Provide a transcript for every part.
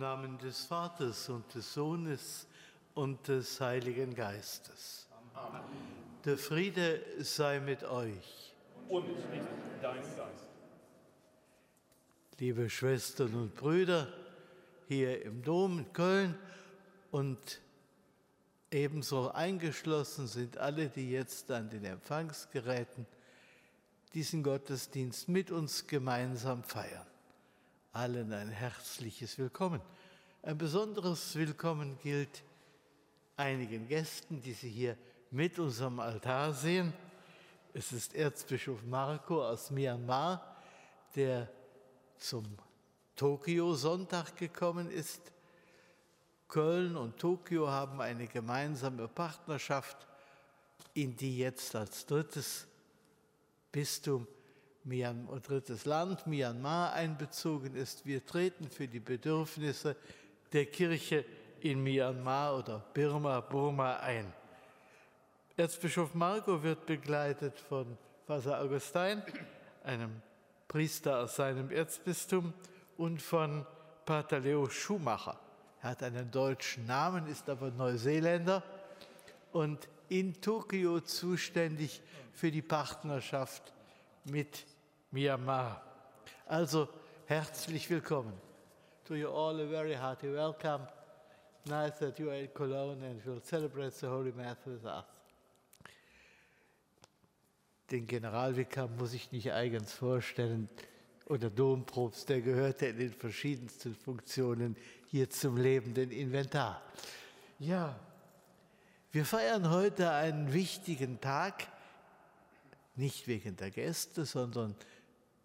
Namen des Vaters und des Sohnes und des Heiligen Geistes. Amen. Der Friede sei mit euch. Und mit deinem Geist. Liebe Schwestern und Brüder, hier im Dom in Köln und ebenso eingeschlossen sind alle, die jetzt an den Empfangsgeräten diesen Gottesdienst mit uns gemeinsam feiern. Allen ein herzliches Willkommen. Ein besonderes Willkommen gilt einigen Gästen, die Sie hier mit unserem Altar sehen. Es ist Erzbischof Marco aus Myanmar, der zum Tokio-Sonntag gekommen ist. Köln und Tokio haben eine gemeinsame Partnerschaft, in die jetzt als drittes Bistum Drittes Land Myanmar einbezogen ist. Wir treten für die Bedürfnisse der Kirche in Myanmar oder Birma, Burma ein. Erzbischof Marco wird begleitet von Vater Augustin, einem Priester aus seinem Erzbistum, und von Pater Leo Schumacher. Er hat einen deutschen Namen, ist aber Neuseeländer und in Tokio zuständig für die Partnerschaft mit Myanmar. Also herzlich willkommen. To you all a very hearty welcome. Nice that you are in Cologne and will celebrate the Holy Mass with us. Den Generalvikar muss ich nicht eigens vorstellen oder Dompropst, der gehörte in den verschiedensten Funktionen hier zum lebenden Inventar. Ja, wir feiern heute einen wichtigen Tag, nicht wegen der Gäste, sondern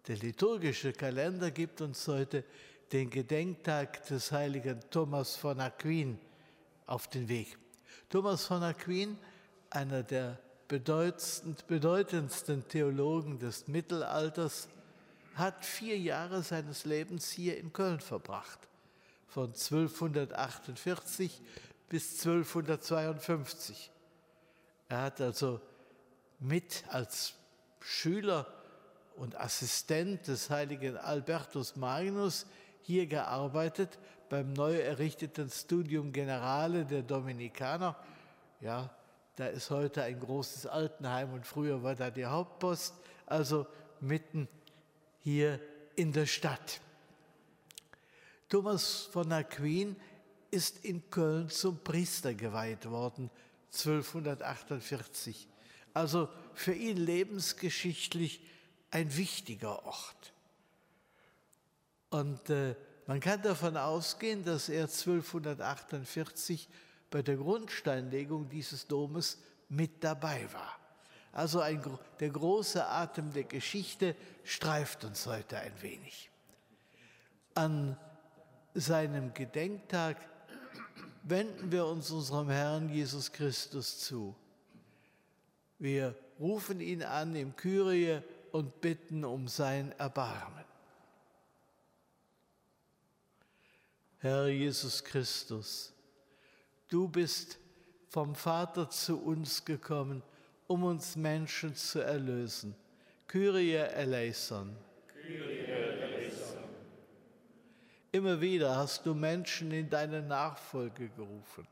der liturgische Kalender gibt uns heute den Gedenktag des heiligen Thomas von Aquin auf den Weg. Thomas von Aquin, einer der bedeutendsten Theologen des Mittelalters, hat vier Jahre seines Lebens hier in Köln verbracht, von 1248 bis 1252. Er hat also mit als Schüler und Assistent des heiligen Albertus Magnus hier gearbeitet beim neu errichteten Studium Generale der Dominikaner. Ja, da ist heute ein großes Altenheim und früher war da die Hauptpost, also mitten hier in der Stadt. Thomas von Aquin ist in Köln zum Priester geweiht worden, 1248. Also für ihn lebensgeschichtlich ein wichtiger Ort. Und äh, man kann davon ausgehen, dass er 1248 bei der Grundsteinlegung dieses Domes mit dabei war. Also ein, der große Atem der Geschichte streift uns heute ein wenig. An seinem Gedenktag wenden wir uns unserem Herrn Jesus Christus zu. Wir rufen ihn an im Kyrie und bitten um sein Erbarmen. Herr Jesus Christus, du bist vom Vater zu uns gekommen, um uns Menschen zu erlösen. Kyrie eleison. Kyrie eleison. Immer wieder hast du Menschen in deine Nachfolge gerufen.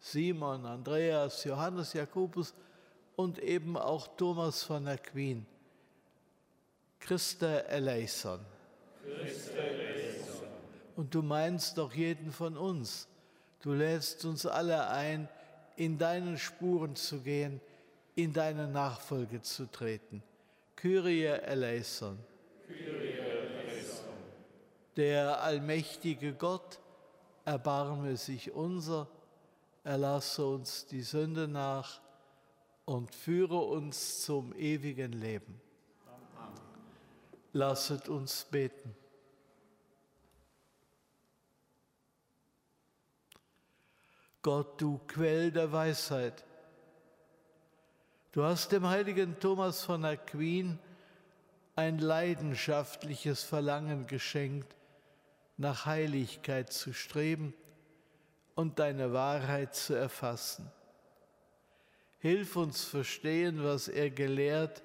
Simon, Andreas, Johannes, Jakobus und eben auch Thomas von Aquin. Christa eleison. Christa eleison. Und du meinst doch jeden von uns. Du lädst uns alle ein, in deinen Spuren zu gehen, in deine Nachfolge zu treten. Kyrie eleison. Kyrie eleison. Der allmächtige Gott, erbarme sich unser, erlasse uns die Sünde nach und führe uns zum ewigen Leben. Lasset uns beten. Gott, du Quell der Weisheit, du hast dem heiligen Thomas von Aquin ein leidenschaftliches Verlangen geschenkt, nach Heiligkeit zu streben und deine Wahrheit zu erfassen. Hilf uns verstehen, was er gelehrt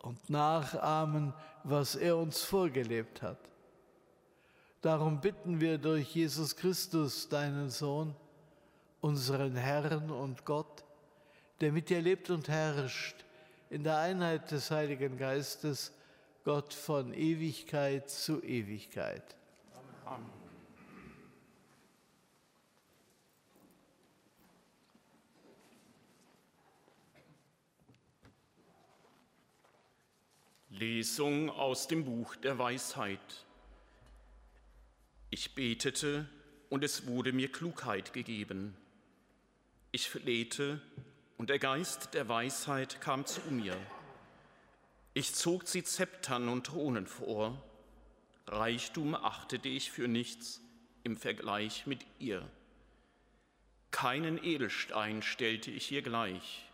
und nachahmen, was er uns vorgelebt hat. Darum bitten wir durch Jesus Christus, deinen Sohn, unseren Herrn und Gott, der mit dir lebt und herrscht in der Einheit des Heiligen Geistes, Gott von Ewigkeit zu Ewigkeit. Amen. Lesung aus dem Buch der Weisheit. Ich betete und es wurde mir Klugheit gegeben. Ich flehte und der Geist der Weisheit kam zu mir. Ich zog sie Zeptern und Thronen vor. Reichtum achtete ich für nichts im Vergleich mit ihr. Keinen Edelstein stellte ich ihr gleich,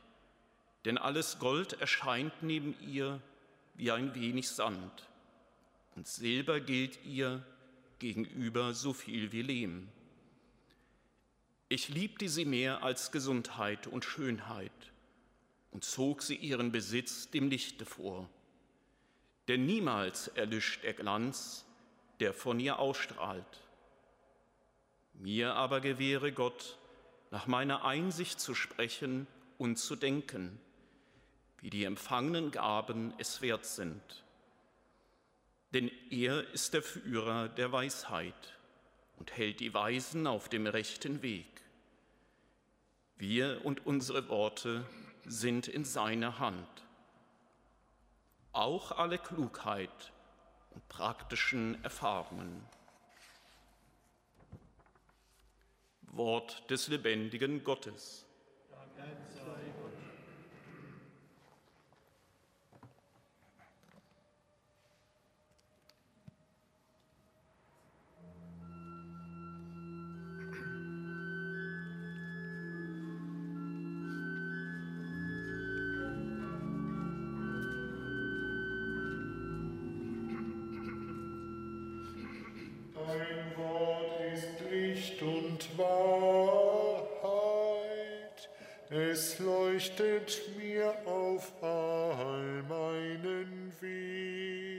denn alles Gold erscheint neben ihr wie ein wenig Sand, und Silber gilt ihr gegenüber so viel wie Lehm. Ich liebte sie mehr als Gesundheit und Schönheit und zog sie ihren Besitz dem Lichte vor. Denn niemals erlischt der Glanz, der von ihr ausstrahlt. Mir aber gewähre Gott, nach meiner Einsicht zu sprechen und zu denken, wie die empfangenen Gaben es wert sind denn er ist der Führer der Weisheit und hält die Weisen auf dem rechten Weg. Wir und unsere Worte sind in seiner Hand. Auch alle Klugheit und praktischen Erfahrungen. Wort des lebendigen Gottes. Dank es leuchtet mir auf all meinen Weg.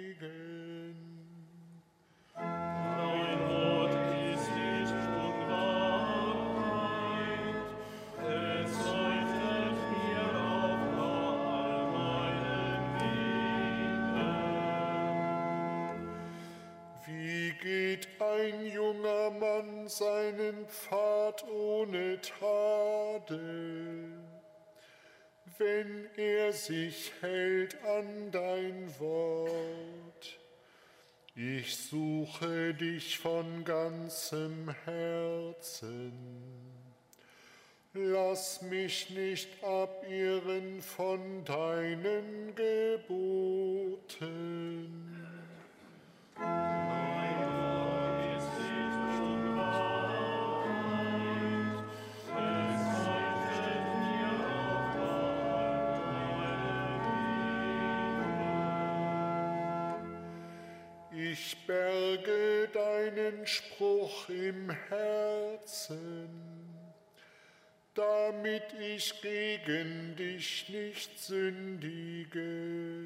Seinen Pfad ohne Tadel, wenn er sich hält an dein Wort. Ich suche dich von ganzem Herzen. Lass mich nicht abirren von deinen Geboten. Berge deinen Spruch im Herzen, damit ich gegen dich nicht sündige.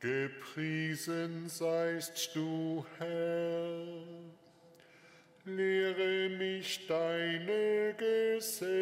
Gepriesen seist du, Herr. Lehre mich deine Gesetze.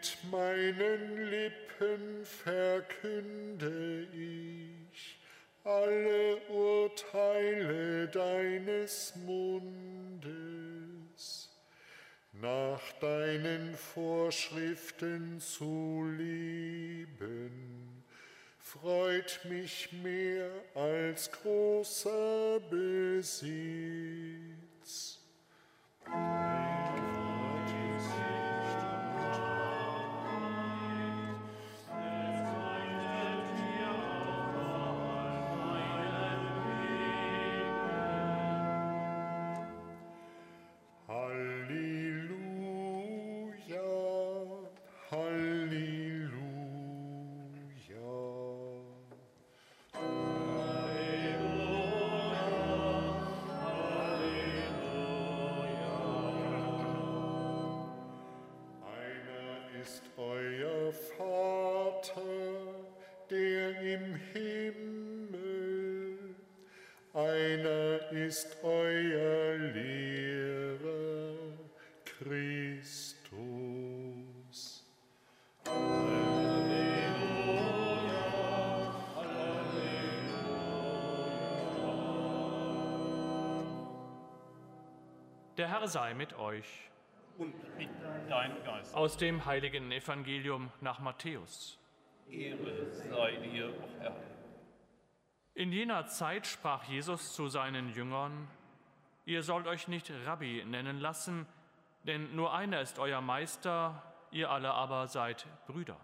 Mit meinen Lippen verkünde ich alle Urteile deines Mundes, nach deinen Vorschriften zu leben, freut mich mehr als großer Besitz. Halleluja. ist euer Vater, der im Himmel. Einer ist euer Lehrer, Christus. Halleluja, Halleluja. Der Herr sei mit euch und mit deinem Geist. Aus dem heiligen Evangelium nach Matthäus. Ehre sei dir, o Herr. In jener Zeit sprach Jesus zu seinen Jüngern, Ihr sollt euch nicht Rabbi nennen lassen, denn nur einer ist euer Meister, ihr alle aber seid Brüder.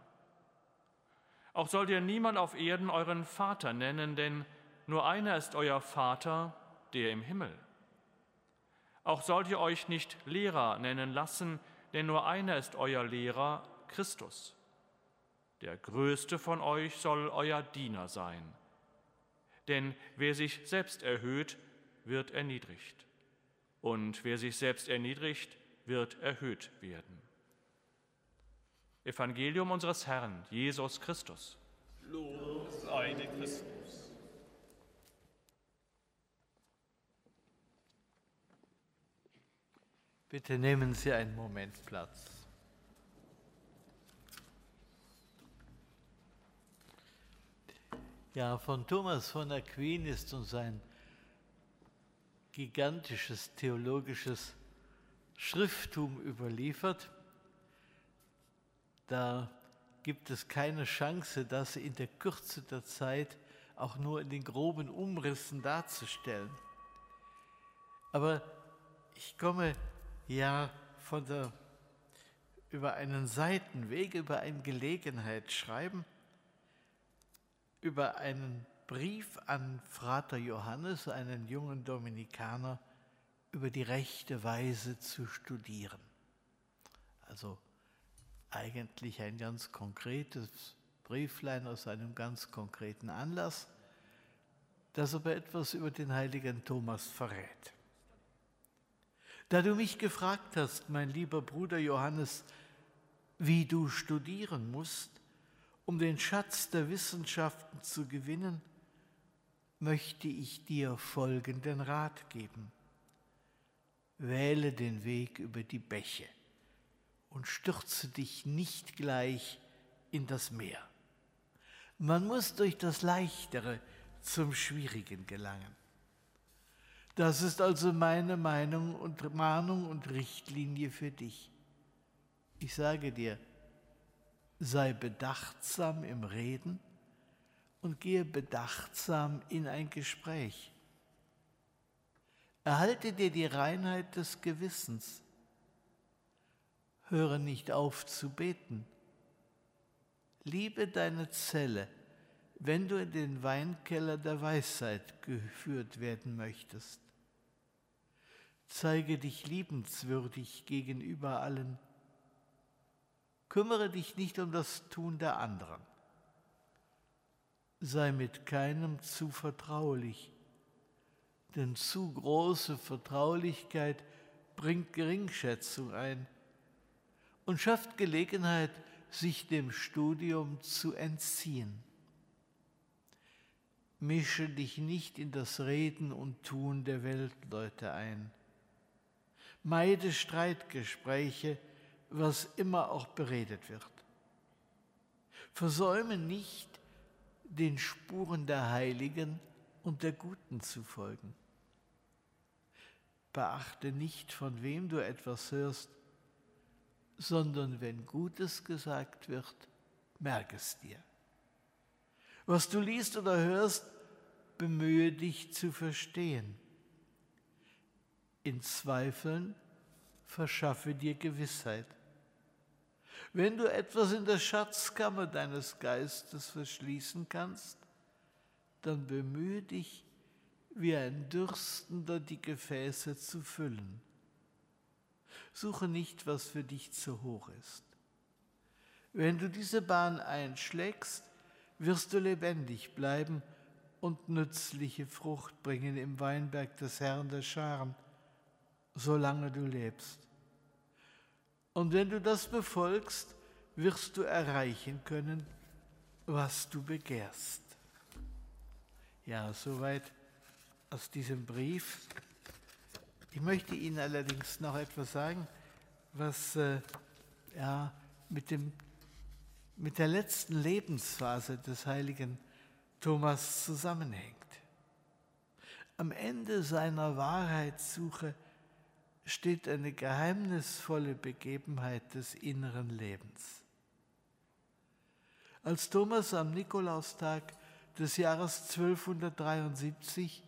Auch sollt ihr niemand auf Erden euren Vater nennen, denn nur einer ist euer Vater, der im Himmel. Auch sollt ihr euch nicht Lehrer nennen lassen, denn nur einer ist euer Lehrer, Christus. Der größte von euch soll euer Diener sein. Denn wer sich selbst erhöht, wird erniedrigt. Und wer sich selbst erniedrigt, wird erhöht werden. Evangelium unseres Herrn, Jesus Christus. Lob sei dir Christus. Bitte nehmen Sie einen Moment Platz. Ja, von Thomas von Aquin ist uns ein gigantisches theologisches Schrifttum überliefert. Da gibt es keine Chance, das in der Kürze der Zeit auch nur in den groben Umrissen darzustellen. Aber ich komme ja von der, über einen Seitenweg, über ein Gelegenheitsschreiben, über einen Brief an Frater Johannes, einen jungen Dominikaner, über die rechte Weise zu studieren. Also eigentlich ein ganz konkretes Brieflein aus einem ganz konkreten Anlass, das aber etwas über den heiligen Thomas verrät. Da du mich gefragt hast, mein lieber Bruder Johannes, wie du studieren musst, um den Schatz der Wissenschaften zu gewinnen, möchte ich dir folgenden Rat geben. Wähle den Weg über die Bäche und stürze dich nicht gleich in das Meer. Man muss durch das Leichtere zum Schwierigen gelangen. Das ist also meine Meinung und Mahnung und Richtlinie für dich. Ich sage dir, sei bedachtsam im Reden und gehe bedachtsam in ein Gespräch. Erhalte dir die Reinheit des Gewissens. Höre nicht auf zu beten. Liebe deine Zelle, wenn du in den Weinkeller der Weisheit geführt werden möchtest. Zeige dich liebenswürdig gegenüber allen. Kümmere dich nicht um das Tun der anderen. Sei mit keinem zu vertraulich, denn zu große Vertraulichkeit bringt Geringschätzung ein und schafft Gelegenheit, sich dem Studium zu entziehen. Mische dich nicht in das Reden und Tun der Weltleute ein. Meide Streitgespräche, was immer auch beredet wird. Versäume nicht, den Spuren der Heiligen und der Guten zu folgen. Beachte nicht, von wem du etwas hörst, sondern wenn Gutes gesagt wird, merke es dir. Was du liest oder hörst, bemühe dich zu verstehen. In Zweifeln verschaffe dir Gewissheit. Wenn du etwas in der Schatzkammer deines Geistes verschließen kannst, dann bemühe dich, wie ein Dürstender die Gefäße zu füllen. Suche nicht, was für dich zu hoch ist. Wenn du diese Bahn einschlägst, wirst du lebendig bleiben und nützliche Frucht bringen im Weinberg des Herrn der Scharen, solange du lebst. Und wenn du das befolgst, wirst du erreichen können, was du begehrst. Ja, soweit aus diesem Brief. Ich möchte Ihnen allerdings noch etwas sagen, was äh, ja, mit, dem, mit der letzten Lebensphase des heiligen Thomas zusammenhängt. Am Ende seiner Wahrheitssuche steht eine geheimnisvolle Begebenheit des inneren Lebens. Als Thomas am Nikolaustag des Jahres 1273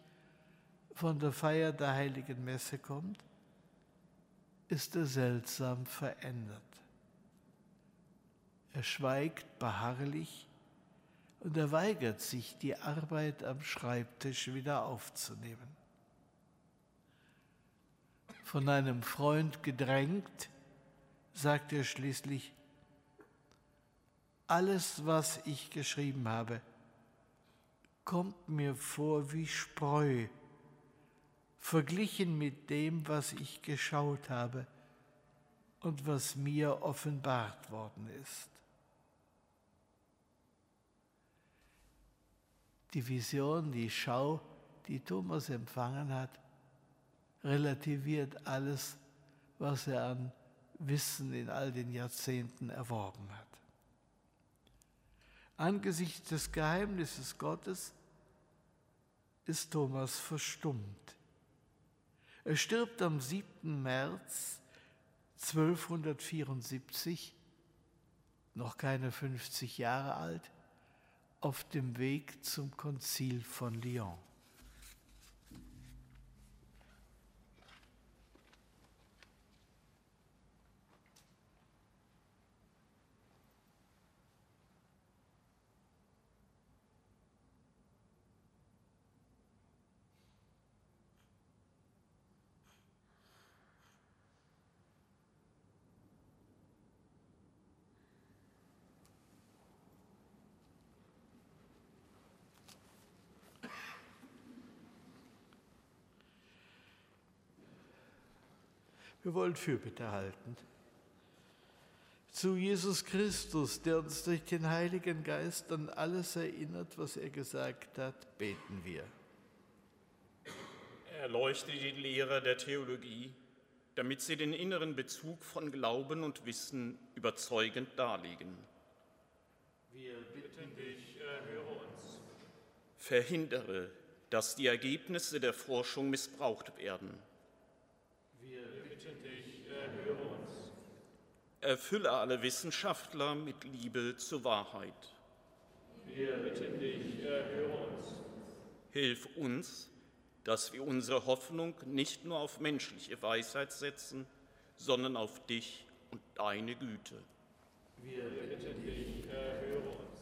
von der Feier der heiligen Messe kommt, ist er seltsam verändert. Er schweigt beharrlich und er weigert sich, die Arbeit am Schreibtisch wieder aufzunehmen. Von einem Freund gedrängt, sagt er schließlich, alles, was ich geschrieben habe, kommt mir vor wie Spreu, verglichen mit dem, was ich geschaut habe und was mir offenbart worden ist. Die Vision, die Schau, die Thomas empfangen hat, relativiert alles, was er an Wissen in all den Jahrzehnten erworben hat. Angesichts des Geheimnisses Gottes ist Thomas verstummt. Er stirbt am 7. März 1274, noch keine 50 Jahre alt, auf dem Weg zum Konzil von Lyon. Wir wollen Fürbitte halten. Zu Jesus Christus, der uns durch den Heiligen Geist an alles erinnert, was er gesagt hat, beten wir. Erleuchte die Lehre der Theologie, damit sie den inneren Bezug von Glauben und Wissen überzeugend darlegen. Wir bitten dich, erhöre uns. Verhindere, dass die Ergebnisse der Forschung missbraucht werden. Erfülle alle Wissenschaftler mit Liebe zur Wahrheit. Wir bitten dich, erhöre uns. Hilf uns, dass wir unsere Hoffnung nicht nur auf menschliche Weisheit setzen, sondern auf dich und deine Güte. Wir bitten dich, erhöre uns.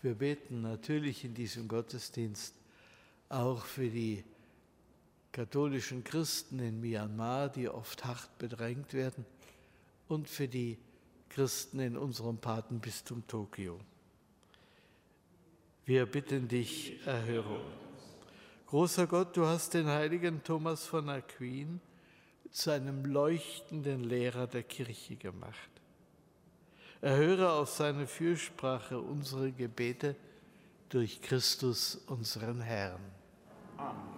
Wir beten natürlich in diesem Gottesdienst auch für die katholischen Christen in Myanmar, die oft hart bedrängt werden und für die Christen in unserem Patenbistum Tokio. Wir bitten dich, erhöre. Großer Gott, du hast den heiligen Thomas von Aquin zu einem leuchtenden Lehrer der Kirche gemacht. Erhöre auf seine Fürsprache unsere Gebete durch Christus, unseren Herrn. Amen.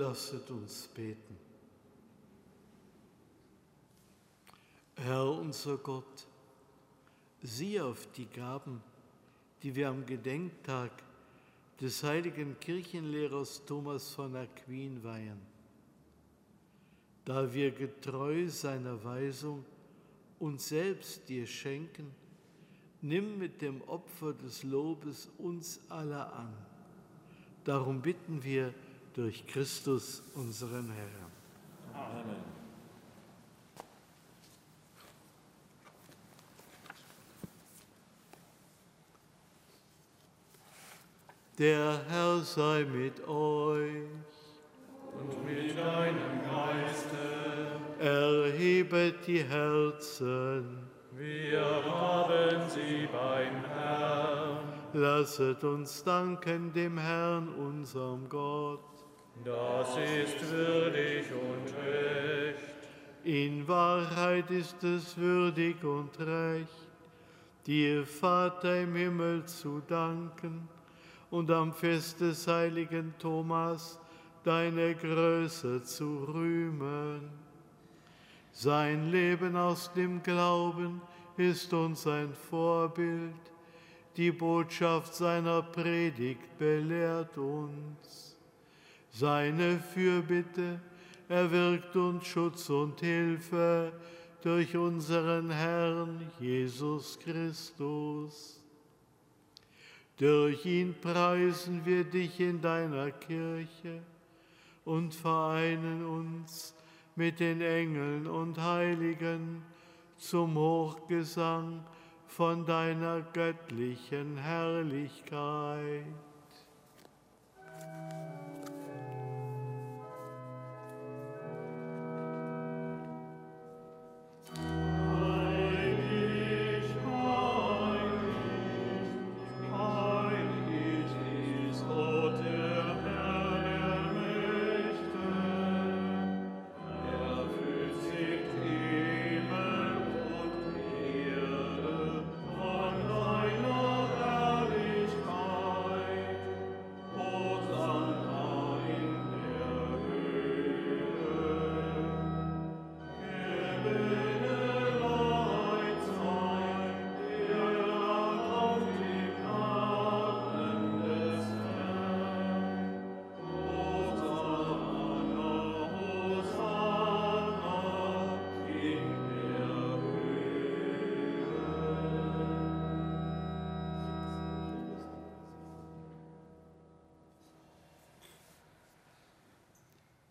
Lasset uns beten. Herr unser Gott, sieh auf die Gaben, die wir am Gedenktag des heiligen Kirchenlehrers Thomas von Aquin weihen. Da wir getreu seiner Weisung uns selbst dir schenken, nimm mit dem Opfer des Lobes uns alle an. Darum bitten wir durch Christus unseren Herrn. Amen. Der Herr sei mit euch. Und mit deinem Geiste. Erhebet die Herzen. Wir haben sie beim Herrn. Lasset uns danken dem Herrn, unserem Gott. Das ist würdig und recht. In Wahrheit ist es würdig und recht, dir Vater im Himmel zu danken und am Fest des heiligen Thomas deine Größe zu rühmen. Sein Leben aus dem Glauben ist uns ein Vorbild. Die Botschaft seiner Predigt belehrt uns. Seine Fürbitte erwirkt uns Schutz und Hilfe durch unseren Herrn Jesus Christus. Durch ihn preisen wir dich in deiner Kirche und vereinen uns mit den Engeln und Heiligen zum Hochgesang von deiner göttlichen Herrlichkeit.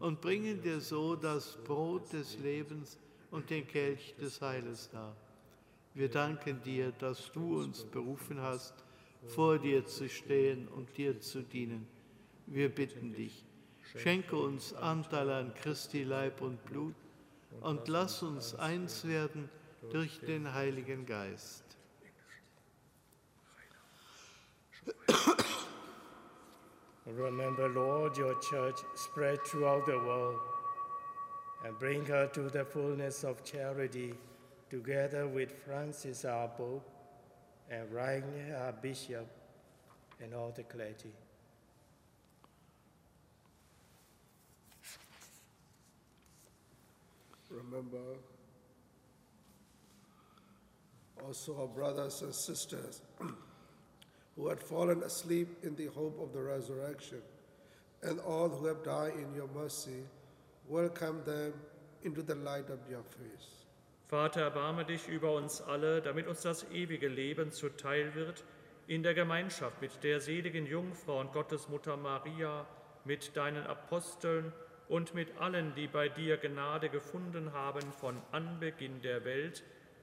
und bringen dir so das Brot des Lebens und den Kelch des Heiles dar. Wir danken dir, dass du uns berufen hast, vor dir zu stehen und dir zu dienen. Wir bitten dich, schenke uns Anteil an Christi Leib und Blut und lass uns eins werden durch den Heiligen Geist. Remember, Lord, your church spread throughout the world and bring her to the fullness of charity, together with Francis, our Pope, and Rainer, our Bishop, and all the clergy. Remember also our brothers and sisters who had fallen asleep in the hope of the resurrection, and all who have died in your mercy, welcome them into the light of your face. Vater, erbarme dich über uns alle, damit uns das ewige Leben zuteil wird, in der Gemeinschaft mit der seligen Jungfrau und Gottesmutter Maria, mit deinen Aposteln und mit allen, die bei dir Gnade gefunden haben von Anbeginn der Welt,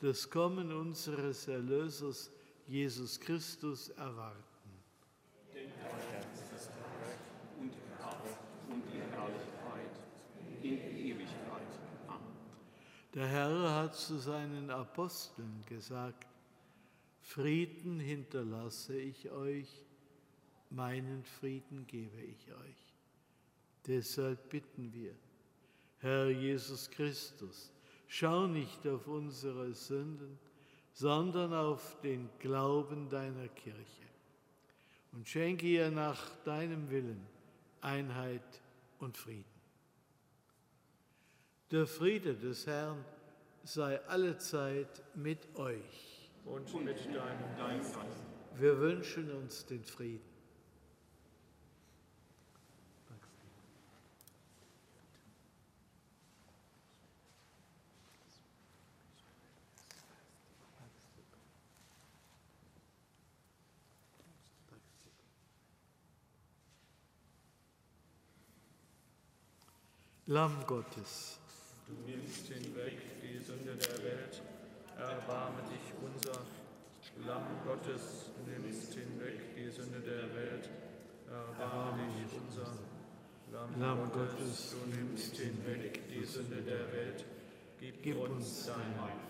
das Kommen unseres Erlösers Jesus Christus erwarten. und Kraft und die Herrlichkeit in Ewigkeit. Amen. Der Herr hat zu seinen Aposteln gesagt, Frieden hinterlasse ich euch, meinen Frieden gebe ich euch. Deshalb bitten wir, Herr Jesus Christus, schau nicht auf unsere Sünden, sondern auf den Glauben deiner Kirche und schenke ihr nach deinem Willen Einheit und Frieden. Der Friede des Herrn sei allezeit mit euch. Und mit deinem Geist. Wir wünschen uns den Frieden. Lamm Gottes, Du nimmst hinweg die Sünde der Welt, erbarme dich unser. Lamm Gottes, du nimmst hinweg die Sünde der Welt, erbarme dich unser. Lamm Gottes, du nimmst hinweg die Sünde der Welt, gib uns deinen Frieden.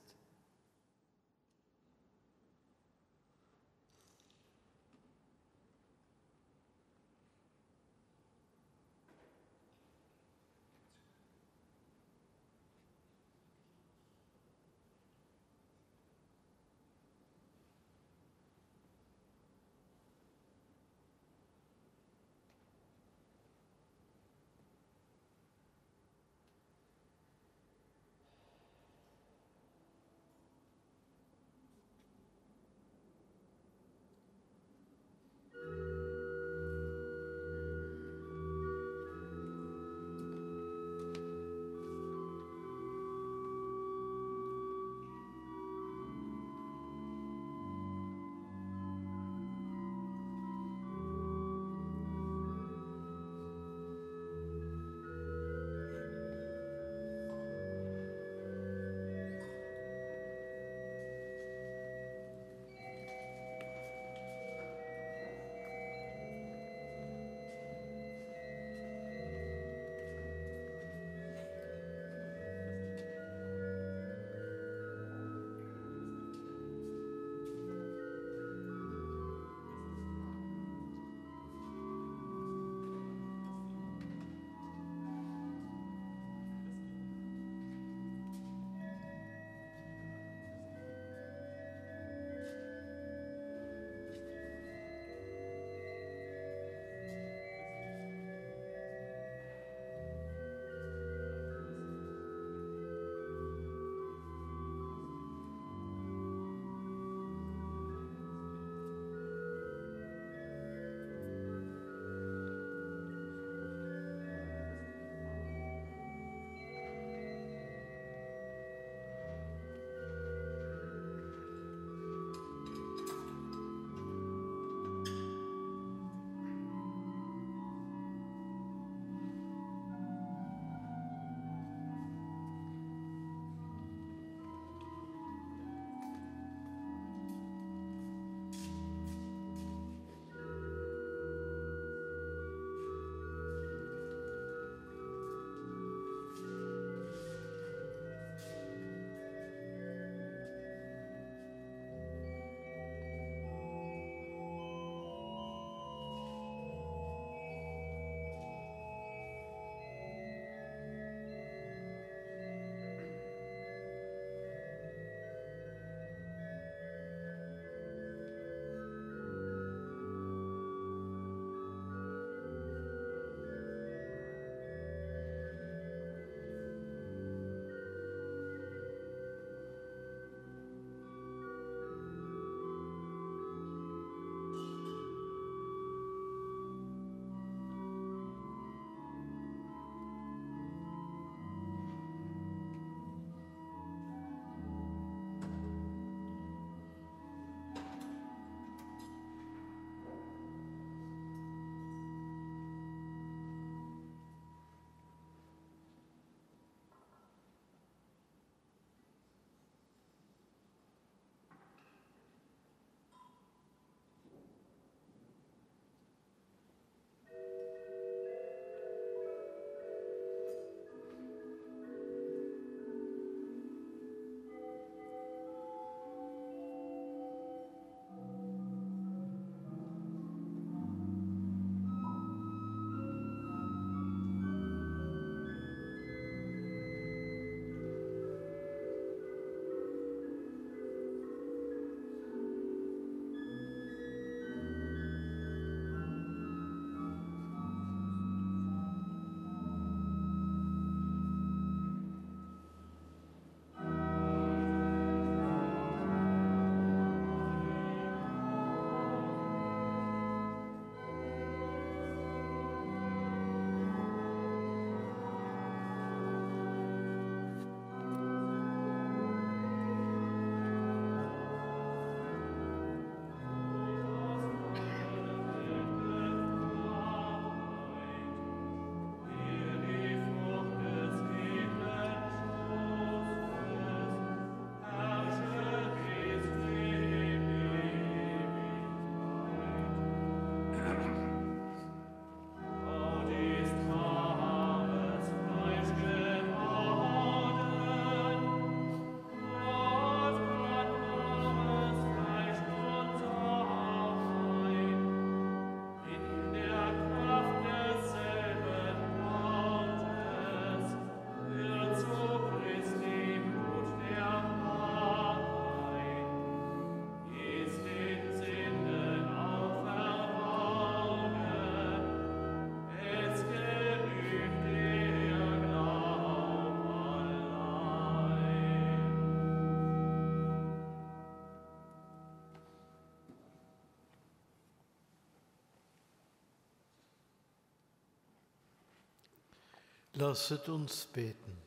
Lasset uns beten.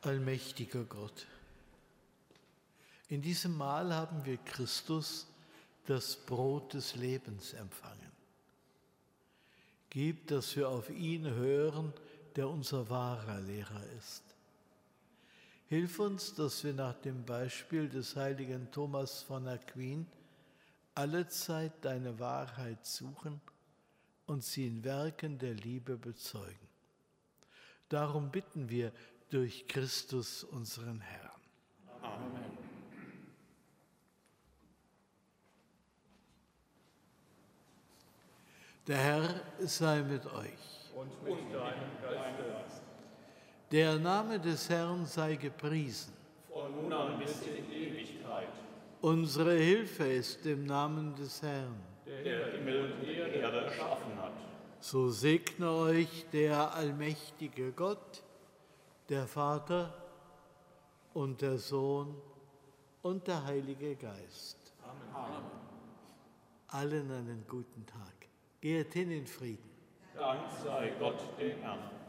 Allmächtiger Gott, in diesem Mahl haben wir Christus, das Brot des Lebens, empfangen. Gib, dass wir auf ihn hören, der unser wahrer Lehrer ist. Hilf uns, dass wir nach dem Beispiel des heiligen Thomas von Aquin allezeit deine Wahrheit suchen und sie in Werken der Liebe bezeugen. Darum bitten wir durch Christus unseren Herrn. Amen. Der Herr sei mit euch. Und mit deinem Geist. Der Name des Herrn sei gepriesen. Von nun an bis in Ewigkeit. Unsere Hilfe ist im Namen des Herrn. Der Himmel und die Erde erschaffen hat. So segne euch der allmächtige Gott, der Vater und der Sohn und der Heilige Geist. Amen. Allen einen guten Tag. Geht hin in Frieden. Dank sei Gott dem Herrn.